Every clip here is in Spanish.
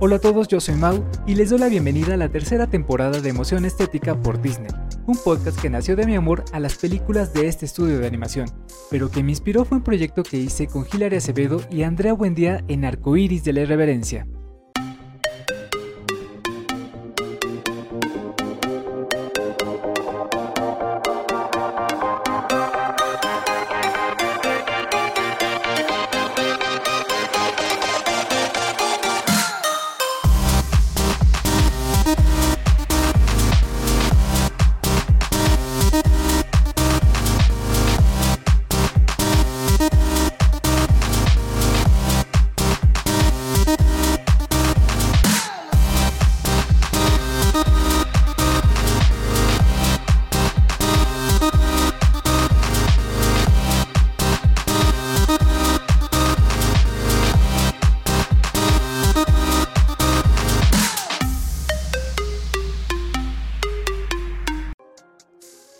Hola a todos, yo soy Mau y les doy la bienvenida a la tercera temporada de Emoción Estética por Disney, un podcast que nació de mi amor a las películas de este estudio de animación, pero que me inspiró fue un proyecto que hice con Hilary Acevedo y Andrea Buendía en Arcoiris de la Irreverencia.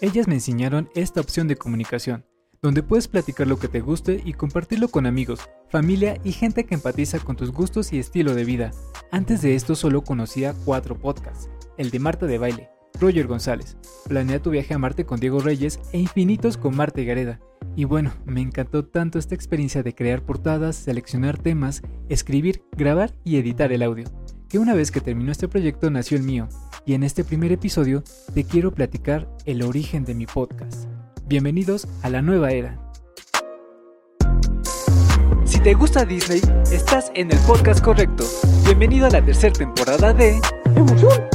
Ellas me enseñaron esta opción de comunicación, donde puedes platicar lo que te guste y compartirlo con amigos, familia y gente que empatiza con tus gustos y estilo de vida. Antes de esto solo conocía cuatro podcasts, el de Marta de Baile, Roger González, Planea tu viaje a Marte con Diego Reyes e Infinitos con Marta Gareda. Y bueno, me encantó tanto esta experiencia de crear portadas, seleccionar temas, escribir, grabar y editar el audio, que una vez que terminó este proyecto nació el mío, y en este primer episodio te quiero platicar el origen de mi podcast. Bienvenidos a la nueva era. Si te gusta Disney, estás en el podcast correcto. Bienvenido a la tercera temporada de Emoción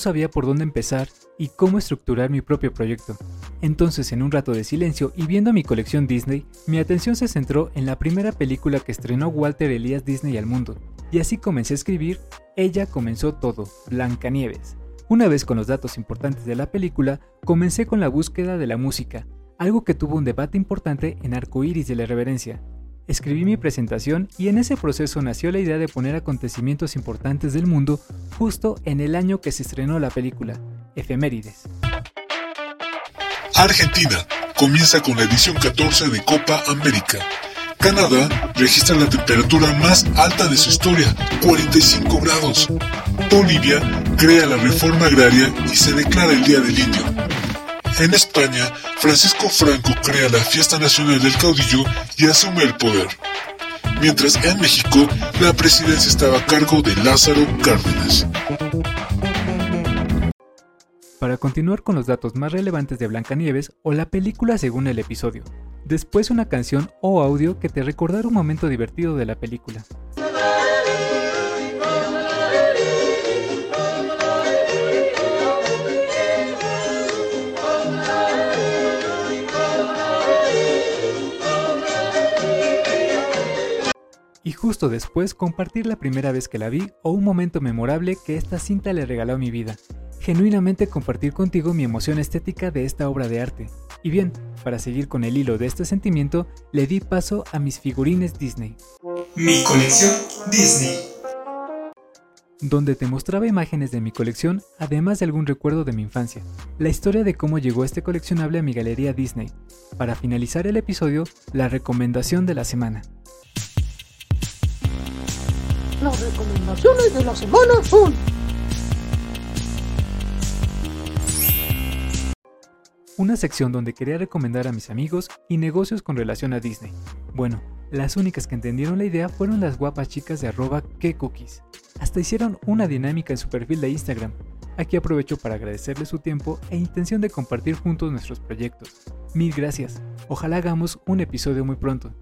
sabía por dónde empezar y cómo estructurar mi propio proyecto. Entonces, en un rato de silencio y viendo mi colección Disney, mi atención se centró en la primera película que estrenó Walter Elías Disney al mundo, y así comencé a escribir Ella comenzó todo, Blancanieves. Una vez con los datos importantes de la película, comencé con la búsqueda de la música, algo que tuvo un debate importante en Arcoiris de la Reverencia. Escribí mi presentación y en ese proceso nació la idea de poner acontecimientos importantes del mundo justo en el año que se estrenó la película, efemérides. Argentina comienza con la edición 14 de Copa América. Canadá registra la temperatura más alta de su historia, 45 grados. Bolivia crea la reforma agraria y se declara el Día del Indio. En España, Francisco Franco crea la Fiesta Nacional del Caudillo y asume el poder. Mientras en México, la presidencia estaba a cargo de Lázaro Cárdenas. Para continuar con los datos más relevantes de Blancanieves o la película según el episodio. Después una canción o audio que te recordará un momento divertido de la película. Y justo después compartir la primera vez que la vi o un momento memorable que esta cinta le regaló a mi vida. Genuinamente compartir contigo mi emoción estética de esta obra de arte. Y bien, para seguir con el hilo de este sentimiento, le di paso a mis figurines Disney. Mi colección Disney. Donde te mostraba imágenes de mi colección, además de algún recuerdo de mi infancia. La historia de cómo llegó este coleccionable a mi galería Disney. Para finalizar el episodio, la recomendación de la semana. Recomendaciones de la semana una sección donde quería recomendar a mis amigos y negocios con relación a Disney. Bueno, las únicas que entendieron la idea fueron las guapas chicas de arroba cookies. Hasta hicieron una dinámica en su perfil de Instagram. Aquí aprovecho para agradecerles su tiempo e intención de compartir juntos nuestros proyectos. Mil gracias. Ojalá hagamos un episodio muy pronto.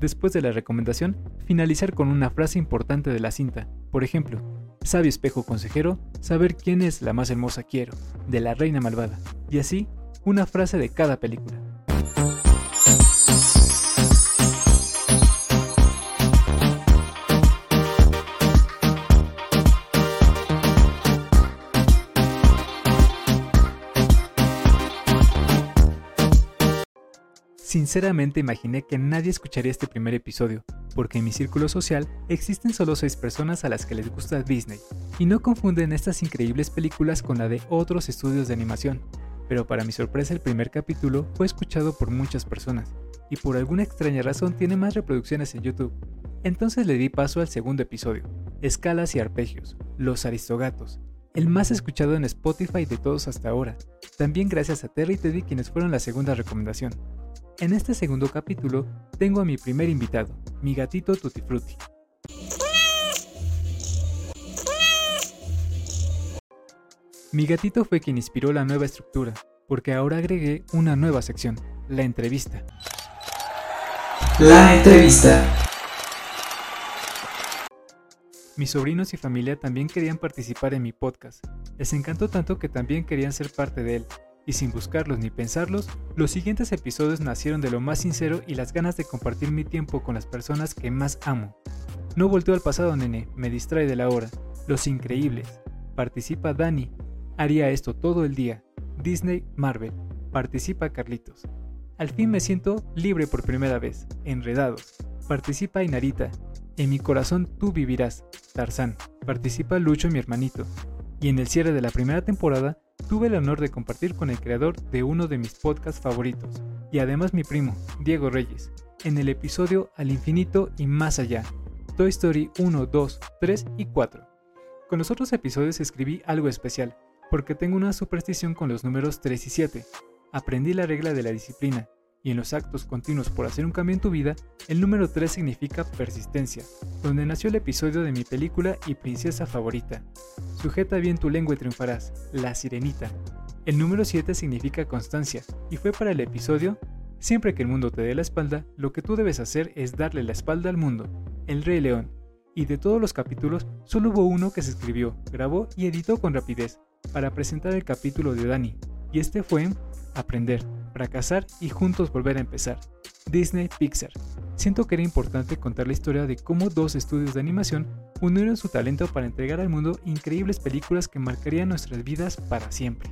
Después de la recomendación, finalizar con una frase importante de la cinta. Por ejemplo, sabio espejo consejero, saber quién es la más hermosa quiero, de la reina malvada. Y así, una frase de cada película. Sinceramente imaginé que nadie escucharía este primer episodio, porque en mi círculo social existen solo 6 personas a las que les gusta Disney, y no confunden estas increíbles películas con la de otros estudios de animación. pero para mi sorpresa el primer capítulo fue escuchado por muchas personas, y por alguna extraña razón tiene más reproducciones en YouTube. Entonces le di paso al segundo episodio, Escalas y Arpegios, Los Aristogatos, el más escuchado en Spotify de todos hasta ahora, también gracias a Terry y Teddy quienes fueron la segunda recomendación. En este segundo capítulo tengo a mi primer invitado, mi gatito Tutti Frutti. Mi gatito fue quien inspiró la nueva estructura, porque ahora agregué una nueva sección, la entrevista. La entrevista. Mis sobrinos y familia también querían participar en mi podcast. Les encantó tanto que también querían ser parte de él. Y sin buscarlos ni pensarlos, los siguientes episodios nacieron de lo más sincero y las ganas de compartir mi tiempo con las personas que más amo. No volteo al pasado, nene, me distrae de la hora. Los increíbles. Participa Dani. Haría esto todo el día. Disney, Marvel. Participa Carlitos. Al fin me siento libre por primera vez. Enredados. Participa Inarita. En mi corazón tú vivirás, Tarzán. Participa Lucho, mi hermanito. Y en el cierre de la primera temporada, tuve el honor de compartir con el creador de uno de mis podcasts favoritos, y además mi primo, Diego Reyes, en el episodio Al infinito y más allá, Toy Story 1, 2, 3 y 4. Con los otros episodios escribí algo especial, porque tengo una superstición con los números 3 y 7. Aprendí la regla de la disciplina, y en los actos continuos por hacer un cambio en tu vida, el número 3 significa persistencia, donde nació el episodio de mi película y princesa favorita. Sujeta bien tu lengua y triunfarás, La Sirenita. El número 7 significa constancia, y fue para el episodio Siempre que el mundo te dé la espalda, lo que tú debes hacer es darle la espalda al mundo, El Rey León. Y de todos los capítulos, solo hubo uno que se escribió, grabó y editó con rapidez, para presentar el capítulo de Dani, y este fue Aprender fracasar y juntos volver a empezar. Disney Pixar. Siento que era importante contar la historia de cómo dos estudios de animación unieron su talento para entregar al mundo increíbles películas que marcarían nuestras vidas para siempre.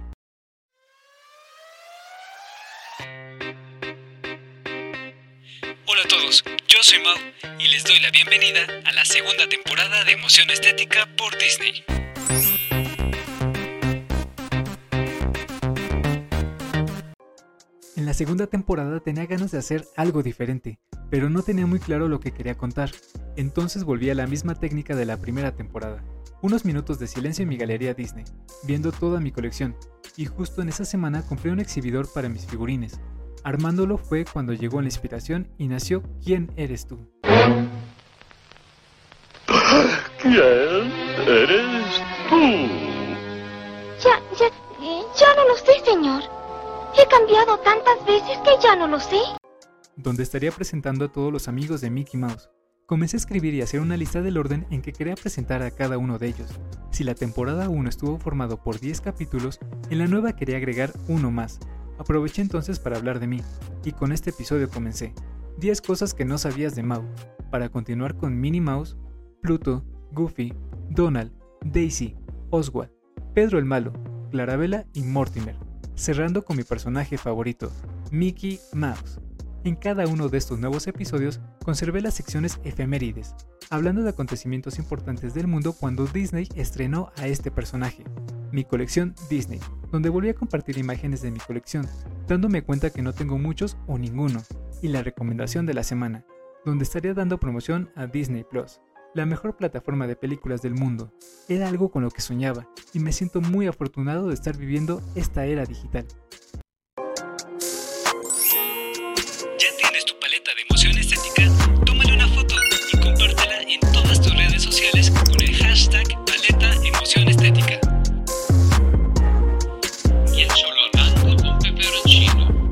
Hola a todos, yo soy Mau y les doy la bienvenida a la segunda temporada de Emoción Estética por Disney. La segunda temporada tenía ganas de hacer algo diferente, pero no tenía muy claro lo que quería contar, entonces volví a la misma técnica de la primera temporada. Unos minutos de silencio en mi galería Disney, viendo toda mi colección, y justo en esa semana compré un exhibidor para mis figurines. Armándolo fue cuando llegó la inspiración y nació ¿Quién eres tú? ¿Quién eres tú? Ya, ya, ya no lo sé, señor. He cambiado tantas veces que ya no lo sé. Donde estaría presentando a todos los amigos de Mickey Mouse. Comencé a escribir y hacer una lista del orden en que quería presentar a cada uno de ellos. Si la temporada 1 estuvo formado por 10 capítulos, en la nueva quería agregar uno más. Aproveché entonces para hablar de mí, y con este episodio comencé. 10 cosas que no sabías de Mau, para continuar con Minnie Mouse, Pluto, Goofy, Donald, Daisy, Oswald, Pedro el Malo, Clarabella y Mortimer cerrando con mi personaje favorito, Mickey Mouse. En cada uno de estos nuevos episodios conservé las secciones efemérides, hablando de acontecimientos importantes del mundo cuando Disney estrenó a este personaje. Mi colección Disney, donde volví a compartir imágenes de mi colección, dándome cuenta que no tengo muchos o ninguno, y la recomendación de la semana, donde estaría dando promoción a Disney Plus la mejor plataforma de películas del mundo. Era algo con lo que soñaba y me siento muy afortunado de estar viviendo esta era digital. ¿Ya tienes tu paleta de emoción estética? Tómale una foto y compártela en todas tus redes sociales con el hashtag paleta emoción estética. Y el con peperoncino.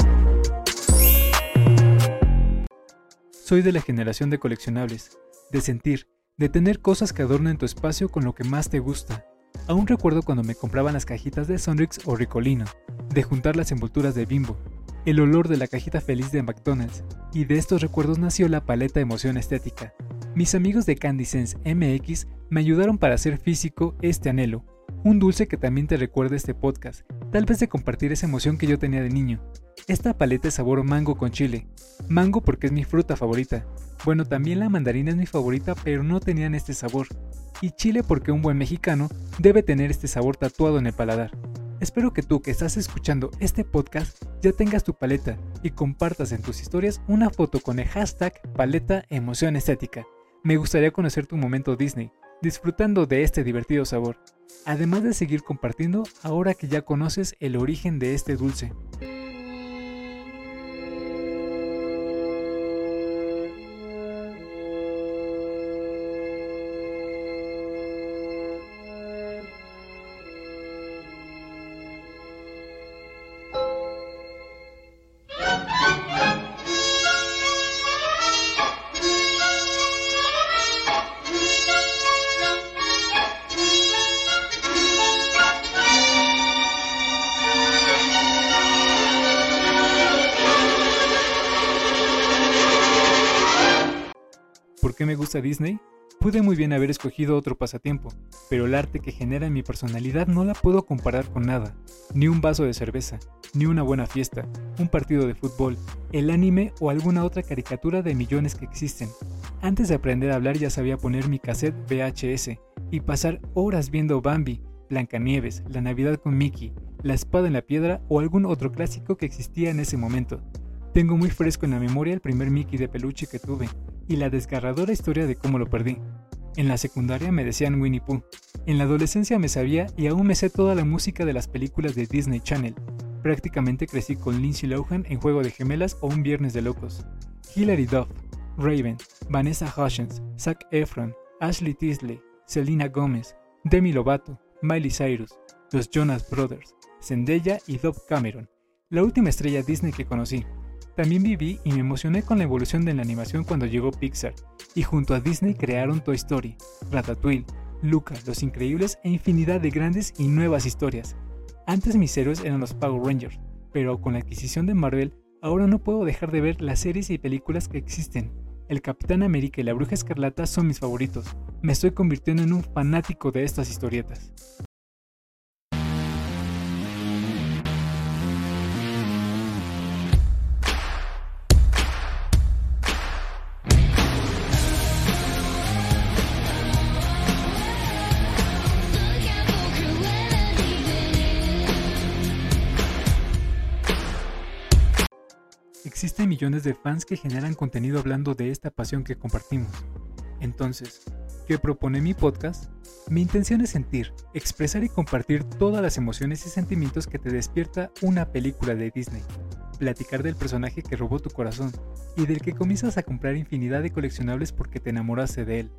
Soy de la generación de coleccionables, de sentir, de tener cosas que adornen tu espacio con lo que más te gusta. Aún recuerdo cuando me compraban las cajitas de Sonrix o Ricolino, de juntar las envolturas de Bimbo, el olor de la cajita feliz de McDonald's, y de estos recuerdos nació la paleta emoción estética. Mis amigos de Candy Sense MX me ayudaron para hacer físico este anhelo, un dulce que también te recuerda este podcast, tal vez de compartir esa emoción que yo tenía de niño. Esta paleta es sabor mango con chile. Mango porque es mi fruta favorita. Bueno, también la mandarina es mi favorita, pero no tenían este sabor. Y chile porque un buen mexicano debe tener este sabor tatuado en el paladar. Espero que tú que estás escuchando este podcast ya tengas tu paleta y compartas en tus historias una foto con el hashtag paleta emoción estética. Me gustaría conocer tu momento Disney, disfrutando de este divertido sabor, además de seguir compartiendo ahora que ya conoces el origen de este dulce. Gusta Disney? Pude muy bien haber escogido otro pasatiempo, pero el arte que genera en mi personalidad no la puedo comparar con nada. Ni un vaso de cerveza, ni una buena fiesta, un partido de fútbol, el anime o alguna otra caricatura de millones que existen. Antes de aprender a hablar ya sabía poner mi cassette VHS y pasar horas viendo Bambi, Blancanieves, La Navidad con Mickey, La Espada en la Piedra o algún otro clásico que existía en ese momento. Tengo muy fresco en la memoria el primer Mickey de peluche que tuve, y la desgarradora historia de cómo lo perdí. En la secundaria me decían Winnie Pooh. En la adolescencia me sabía y aún me sé toda la música de las películas de Disney Channel. Prácticamente crecí con Lindsay Lohan en Juego de Gemelas o Un Viernes de Locos. Hilary Duff, Raven, Vanessa Hudgens, Zac Efron, Ashley Tisdale, Selena Gomez, Demi Lovato, Miley Cyrus, los Jonas Brothers, Zendaya y Dove Cameron, la última estrella Disney que conocí. También viví y me emocioné con la evolución de la animación cuando llegó Pixar, y junto a Disney crearon Toy Story, Ratatouille, Luca, Los Increíbles e infinidad de grandes y nuevas historias. Antes mis héroes eran los Power Rangers, pero con la adquisición de Marvel, ahora no puedo dejar de ver las series y películas que existen. El Capitán América y la Bruja Escarlata son mis favoritos. Me estoy convirtiendo en un fanático de estas historietas. Existen millones de fans que generan contenido hablando de esta pasión que compartimos. Entonces, ¿qué propone mi podcast? Mi intención es sentir, expresar y compartir todas las emociones y sentimientos que te despierta una película de Disney. Platicar del personaje que robó tu corazón y del que comienzas a comprar infinidad de coleccionables porque te enamoraste de él.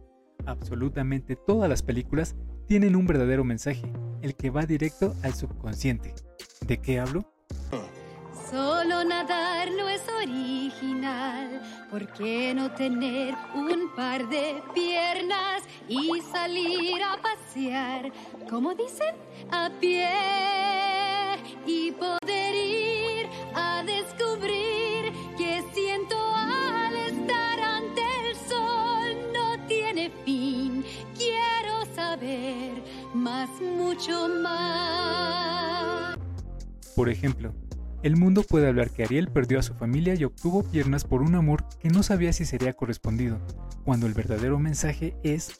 Absolutamente todas las películas tienen un verdadero mensaje, el que va directo al subconsciente. ¿De qué hablo? Solo nadar no es original. ¿Por qué no tener un par de piernas y salir a pasear? Como dicen, a pie y poder ir a descubrir que siento al estar ante el sol no tiene fin. Quiero saber más, mucho más. Por ejemplo, el mundo puede hablar que Ariel perdió a su familia y obtuvo piernas por un amor que no sabía si sería correspondido, cuando el verdadero mensaje es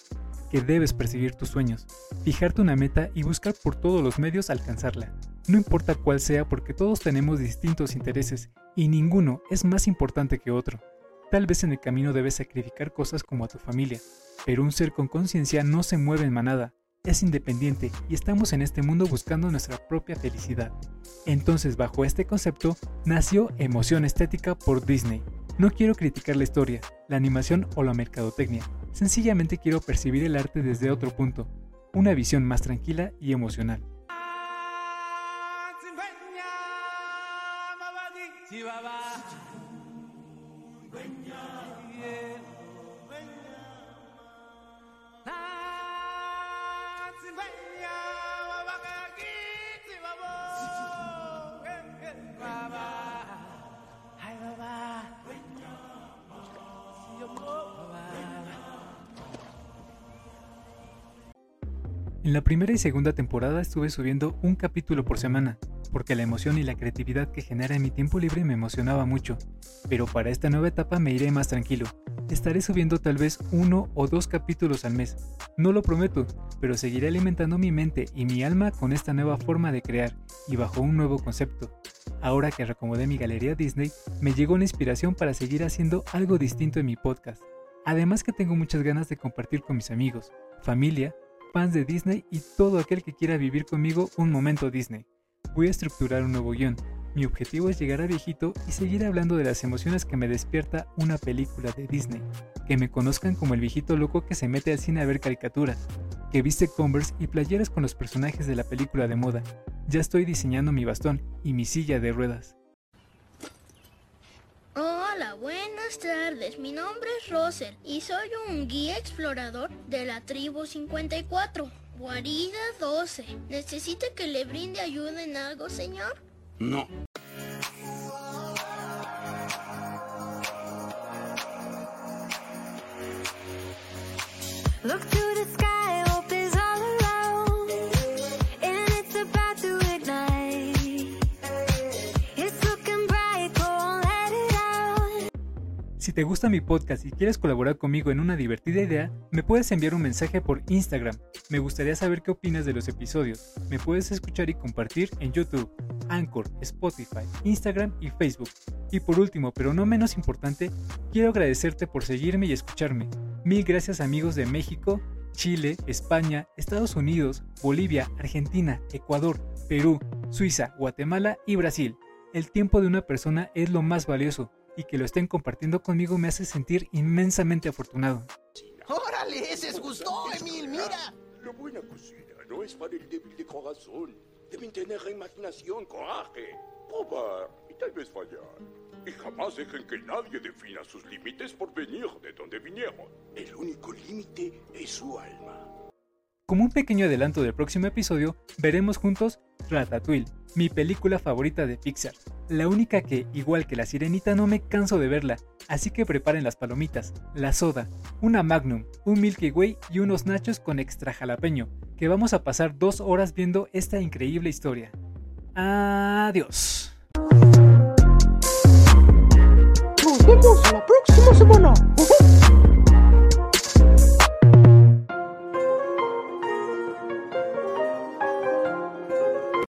que debes perseguir tus sueños, fijarte una meta y buscar por todos los medios alcanzarla. No importa cuál sea porque todos tenemos distintos intereses y ninguno es más importante que otro. Tal vez en el camino debes sacrificar cosas como a tu familia, pero un ser con conciencia no se mueve en manada, es independiente y estamos en este mundo buscando nuestra propia felicidad. Entonces, bajo este concepto, nació Emoción Estética por Disney. No quiero criticar la historia, la animación o la mercadotecnia, sencillamente quiero percibir el arte desde otro punto, una visión más tranquila y emocional. Primera y segunda temporada estuve subiendo un capítulo por semana, porque la emoción y la creatividad que genera en mi tiempo libre me emocionaba mucho, pero para esta nueva etapa me iré más tranquilo. Estaré subiendo tal vez uno o dos capítulos al mes, no lo prometo, pero seguiré alimentando mi mente y mi alma con esta nueva forma de crear y bajo un nuevo concepto. Ahora que recomodé mi galería Disney, me llegó la inspiración para seguir haciendo algo distinto en mi podcast. Además que tengo muchas ganas de compartir con mis amigos, familia, fans de Disney y todo aquel que quiera vivir conmigo un momento Disney. Voy a estructurar un nuevo guion. Mi objetivo es llegar a viejito y seguir hablando de las emociones que me despierta una película de Disney. Que me conozcan como el viejito loco que se mete al cine a ver caricaturas. Que viste Converse y playeras con los personajes de la película de moda. Ya estoy diseñando mi bastón y mi silla de ruedas. Hola, buenas tardes. Mi nombre es Russell y soy un guía explorador de la tribu 54, guarida 12. ¿Necesita que le brinde ayuda en algo, señor? No. Look te gusta mi podcast y quieres colaborar conmigo en una divertida idea, me puedes enviar un mensaje por Instagram. Me gustaría saber qué opinas de los episodios. Me puedes escuchar y compartir en YouTube, Anchor, Spotify, Instagram y Facebook. Y por último, pero no menos importante, quiero agradecerte por seguirme y escucharme. Mil gracias amigos de México, Chile, España, Estados Unidos, Bolivia, Argentina, Ecuador, Perú, Suiza, Guatemala y Brasil. El tiempo de una persona es lo más valioso y que lo estén compartiendo conmigo me hace sentir inmensamente afortunado. ¡Órale! ¡Se gustó, Emil! ¡Mira! La buena cocina no es para el débil de corazón. Deben tener imaginación, coraje, probar y tal vez fallar. Y jamás dejen que nadie defina sus límites por venir de donde vinieron. El único límite es su alma. Como un pequeño adelanto del próximo episodio, veremos juntos Ratatouille, mi película favorita de Pixar. La única que, igual que la sirenita, no me canso de verla, así que preparen las palomitas, la soda, una Magnum, un Milky Way y unos nachos con extra jalapeño, que vamos a pasar dos horas viendo esta increíble historia. Adiós.